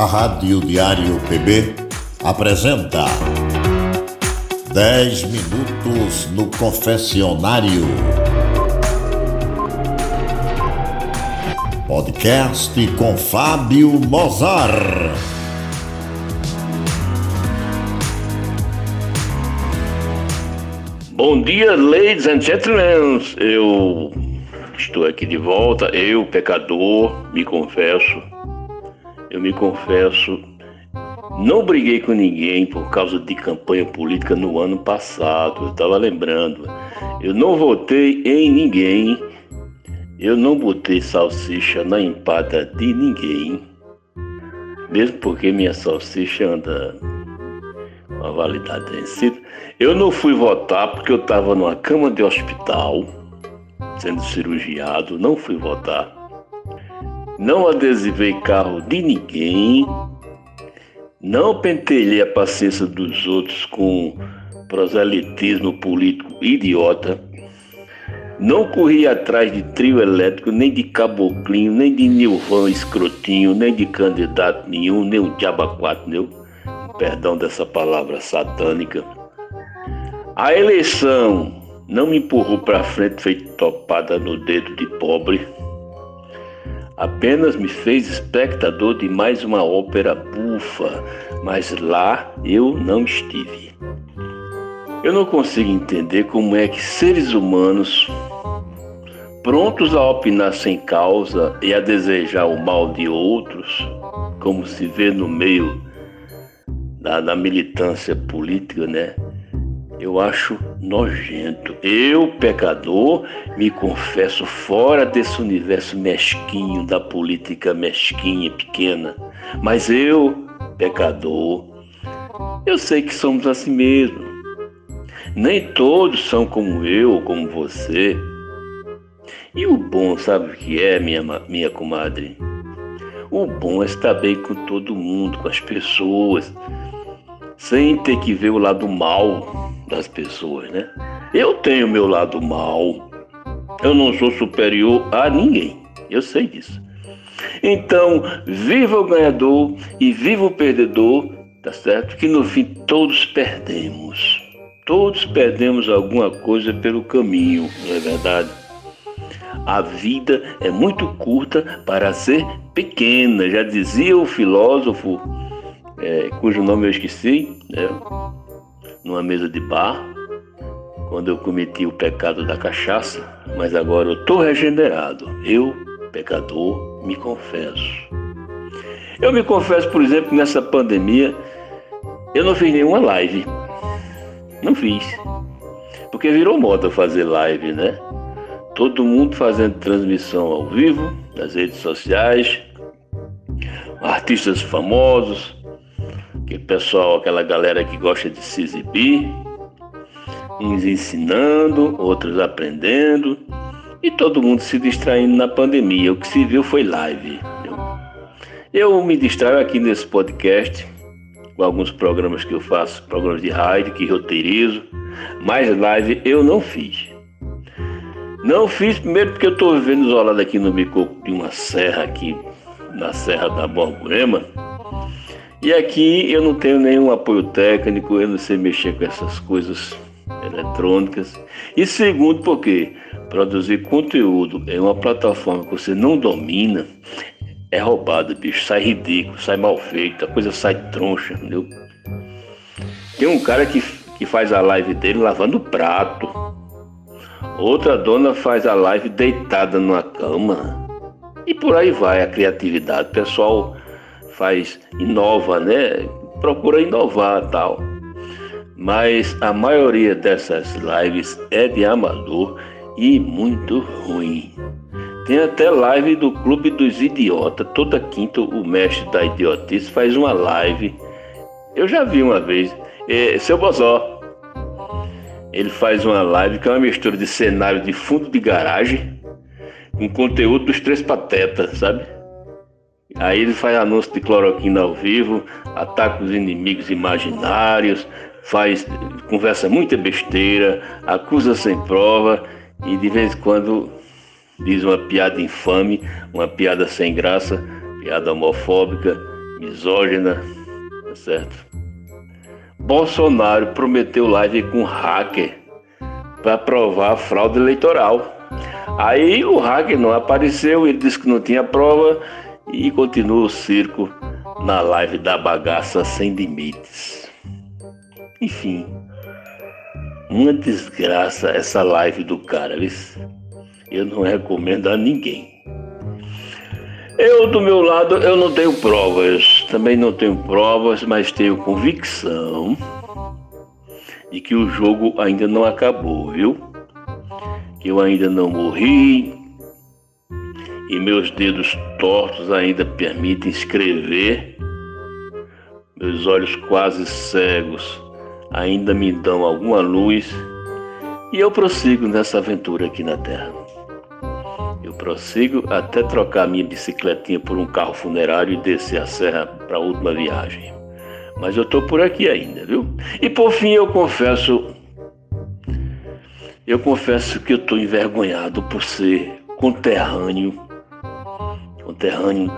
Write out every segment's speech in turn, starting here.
A Rádio Diário PB apresenta 10 minutos no confessionário. Podcast com Fábio Mozart. Bom dia, ladies and gentlemen. Eu estou aqui de volta. Eu, pecador, me confesso. Eu me confesso. Não briguei com ninguém por causa de campanha política no ano passado. Eu estava lembrando. Eu não votei em ninguém. Eu não botei salsicha na empada de ninguém. Mesmo porque minha salsicha anda com a validade vencida. Eu não fui votar porque eu estava numa cama de hospital, sendo cirurgiado, não fui votar. Não adesivei carro de ninguém, não pentelhei a paciência dos outros com proselitismo político idiota, não corri atrás de trio elétrico, nem de caboclinho, nem de nilvão escrotinho, nem de candidato nenhum, nem o diabo quatro, perdão dessa palavra satânica. A eleição não me empurrou para frente feito topada no dedo de pobre. Apenas me fez espectador de mais uma ópera bufa, mas lá eu não estive. Eu não consigo entender como é que seres humanos, prontos a opinar sem causa e a desejar o mal de outros, como se vê no meio da, da militância política, né? Eu acho nojento. Eu, pecador, me confesso fora desse universo mesquinho da política mesquinha, pequena. Mas eu, pecador, eu sei que somos assim mesmo. Nem todos são como eu, como você. E o bom, sabe o que é, minha, minha comadre? O bom é estar bem com todo mundo, com as pessoas, sem ter que ver o lado mal das pessoas, né? Eu tenho meu lado mal. Eu não sou superior a ninguém. Eu sei disso. Então, viva o ganhador e viva o perdedor, tá certo? Que no fim todos perdemos. Todos perdemos alguma coisa pelo caminho, não é verdade? A vida é muito curta para ser pequena, já dizia o filósofo, é, cujo nome eu esqueci, né? numa mesa de bar, quando eu cometi o pecado da cachaça, mas agora eu estou regenerado. Eu, pecador, me confesso. Eu me confesso, por exemplo, nessa pandemia, eu não fiz nenhuma live. Não fiz. Porque virou moda fazer live, né? Todo mundo fazendo transmissão ao vivo, nas redes sociais, artistas famosos, aquele pessoal, aquela galera que gosta de se exibir, uns ensinando, outros aprendendo, e todo mundo se distraindo na pandemia. O que se viu foi live. Eu me distraio aqui nesse podcast com alguns programas que eu faço, programas de rádio que roteirizo, mas live eu não fiz. Não fiz primeiro porque eu estou vivendo isolado aqui no bico de uma serra aqui, na Serra da Borborema, e aqui eu não tenho nenhum apoio técnico, eu não sei mexer com essas coisas eletrônicas. E segundo, porque produzir conteúdo em uma plataforma que você não domina é roubado, bicho. Sai ridículo, sai mal feito, a coisa sai troncha, entendeu? Tem um cara que, que faz a live dele lavando prato. Outra dona faz a live deitada numa cama. E por aí vai a criatividade. O pessoal faz, inova, né? Procura inovar tal. Mas a maioria dessas lives é de amador e muito ruim. Tem até live do Clube dos Idiotas. Toda quinta o mestre da idiotice faz uma live. Eu já vi uma vez. É, seu Bozó. Ele faz uma live que é uma mistura de cenário de fundo de garagem com conteúdo dos três patetas, sabe? Aí ele faz anúncio de cloroquina ao vivo, ataca os inimigos imaginários, faz conversa muita besteira, acusa sem prova e de vez em quando diz uma piada infame, uma piada sem graça, piada homofóbica misógina, tá certo? Bolsonaro prometeu live com hacker para provar a fraude eleitoral. Aí o hacker não apareceu, ele disse que não tinha prova e continua o circo na live da bagaça sem limites. Enfim, uma desgraça essa live do cara, viu? Eu não recomendo a ninguém. Eu, do meu lado, eu não tenho provas. Também não tenho provas, mas tenho convicção de que o jogo ainda não acabou, viu? Que eu ainda não morri e meus dedos tortos ainda permitem escrever. Meus olhos quase cegos ainda me dão alguma luz e eu prossigo nessa aventura aqui na Terra. Eu prossigo até trocar minha bicicletinha por um carro funerário e descer a serra para a última viagem. Mas eu estou por aqui ainda, viu? E por fim eu confesso, eu confesso que eu estou envergonhado por ser conterrâneo, conterrâneo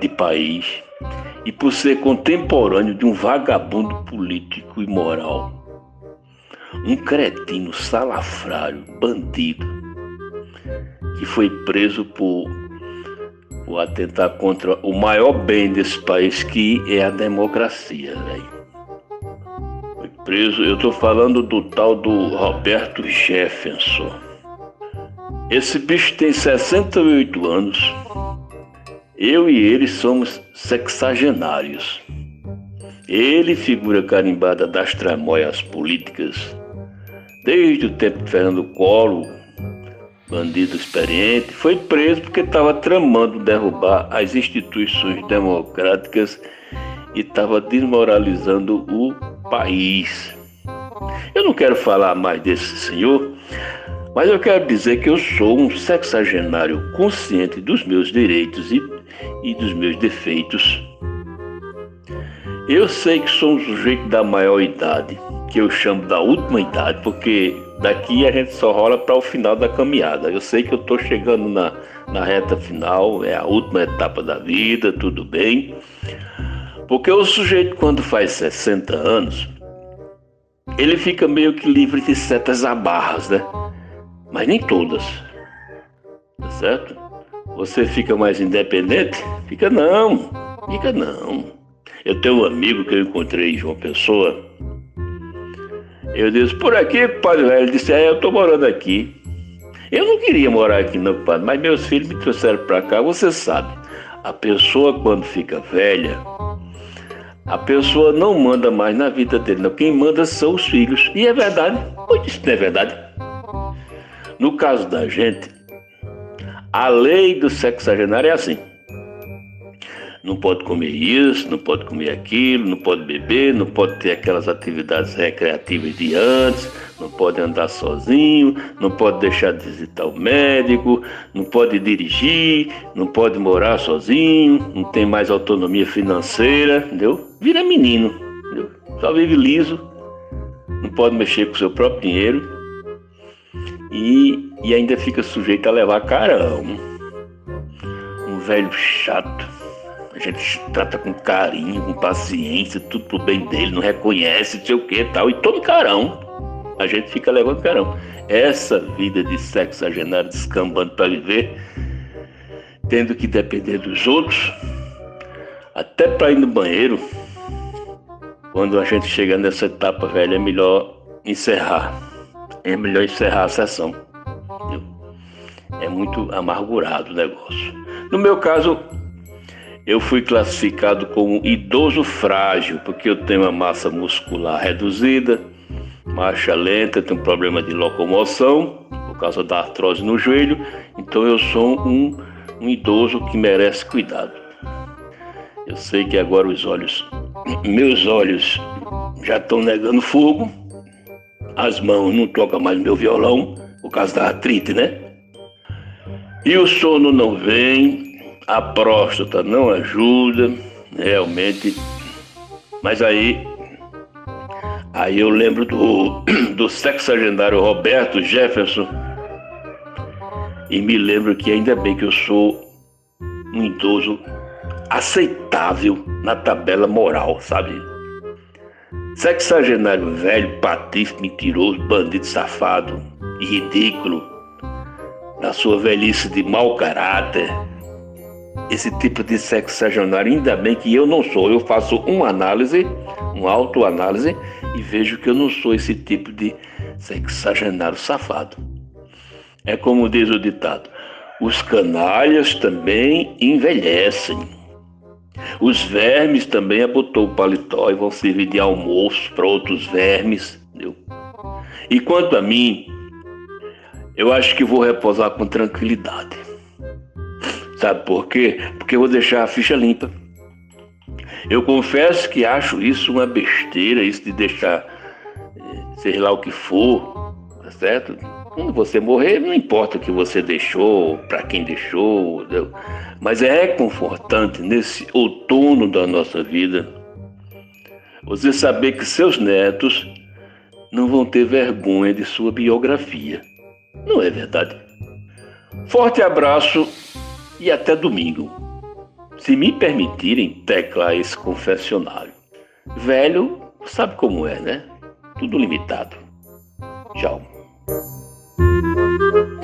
de país e por ser contemporâneo de um vagabundo político e moral. Um cretino salafrário, bandido, que foi preso por, por atentar contra o maior bem desse país, que é a democracia. Foi preso, eu estou falando do tal do Roberto Jefferson. Esse bicho tem 68 anos eu e ele somos sexagenários. Ele, figura carimbada das tramóias políticas, desde o tempo de Fernando Collor, bandido experiente, foi preso porque estava tramando derrubar as instituições democráticas e estava desmoralizando o país. Eu não quero falar mais desse senhor, mas eu quero dizer que eu sou um sexagenário consciente dos meus direitos e, e dos meus defeitos. Eu sei que sou um sujeito da maior idade, que eu chamo da última idade, porque daqui a gente só rola para o final da caminhada. Eu sei que eu estou chegando na, na reta final, é a última etapa da vida, tudo bem. Porque o sujeito, quando faz 60 anos, ele fica meio que livre de certas abarras, né? Mas nem todas. Tá certo? Você fica mais independente? Fica não, fica não. Eu tenho um amigo que eu encontrei em João Pessoa. Eu disse, por aqui, padre velho. Ele disse, é, eu tô morando aqui. Eu não queria morar aqui não, padre, mas meus filhos me trouxeram para cá. Você sabe, a pessoa quando fica velha, a pessoa não manda mais na vida dele, não. Quem manda são os filhos. E é verdade. Pois isso não é verdade. No caso da gente, a lei do sexagenário é assim. Não pode comer isso, não pode comer aquilo, não pode beber, não pode ter aquelas atividades recreativas de antes, não pode andar sozinho, não pode deixar de visitar o médico, não pode dirigir, não pode morar sozinho, não tem mais autonomia financeira, entendeu? Vira menino, entendeu? Só vive liso, não pode mexer com o seu próprio dinheiro, e, e ainda fica sujeito a levar carão. Um velho chato. A gente trata com carinho, com paciência, tudo pro bem dele, não reconhece, não sei o que tal, e todo carão. A gente fica levando carão. Essa vida de sexagenário descambando para viver, tendo que depender dos outros, até para ir no banheiro, quando a gente chega nessa etapa velha, é melhor encerrar é melhor encerrar a sessão. É muito amargurado o negócio. No meu caso, eu fui classificado como idoso frágil, porque eu tenho uma massa muscular reduzida, marcha lenta, tenho problema de locomoção, por causa da artrose no joelho, então eu sou um, um idoso que merece cuidado. Eu sei que agora os olhos, meus olhos já estão negando fogo, as mãos não tocam mais meu violão por causa da artrite, né? E o sono não vem, a próstata não ajuda, realmente. Mas aí, aí eu lembro do, do sexagendário Roberto Jefferson e me lembro que ainda bem que eu sou um idoso aceitável na tabela moral, sabe? Sexagenário velho, patife, mentiroso, bandido safado e ridículo, na sua velhice de mau caráter. Esse tipo de sexagenário, ainda bem que eu não sou. Eu faço uma análise, uma autoanálise e vejo que eu não sou esse tipo de sexagenário safado. É como diz o ditado: os canalhas também envelhecem. Os vermes também abotou o paletó e vão servir de almoço para outros vermes. Entendeu? E quanto a mim, eu acho que vou repousar com tranquilidade. Sabe por quê? Porque eu vou deixar a ficha limpa. Eu confesso que acho isso uma besteira, isso de deixar, eh, sei lá o que for, tá certo? Quando você morrer, não importa o que você deixou, para quem deixou, entendeu? mas é confortante nesse outono da nossa vida você saber que seus netos não vão ter vergonha de sua biografia. Não é verdade? Forte abraço e até domingo. Se me permitirem teclar esse confessionário. Velho, sabe como é, né? Tudo limitado. Tchau. You.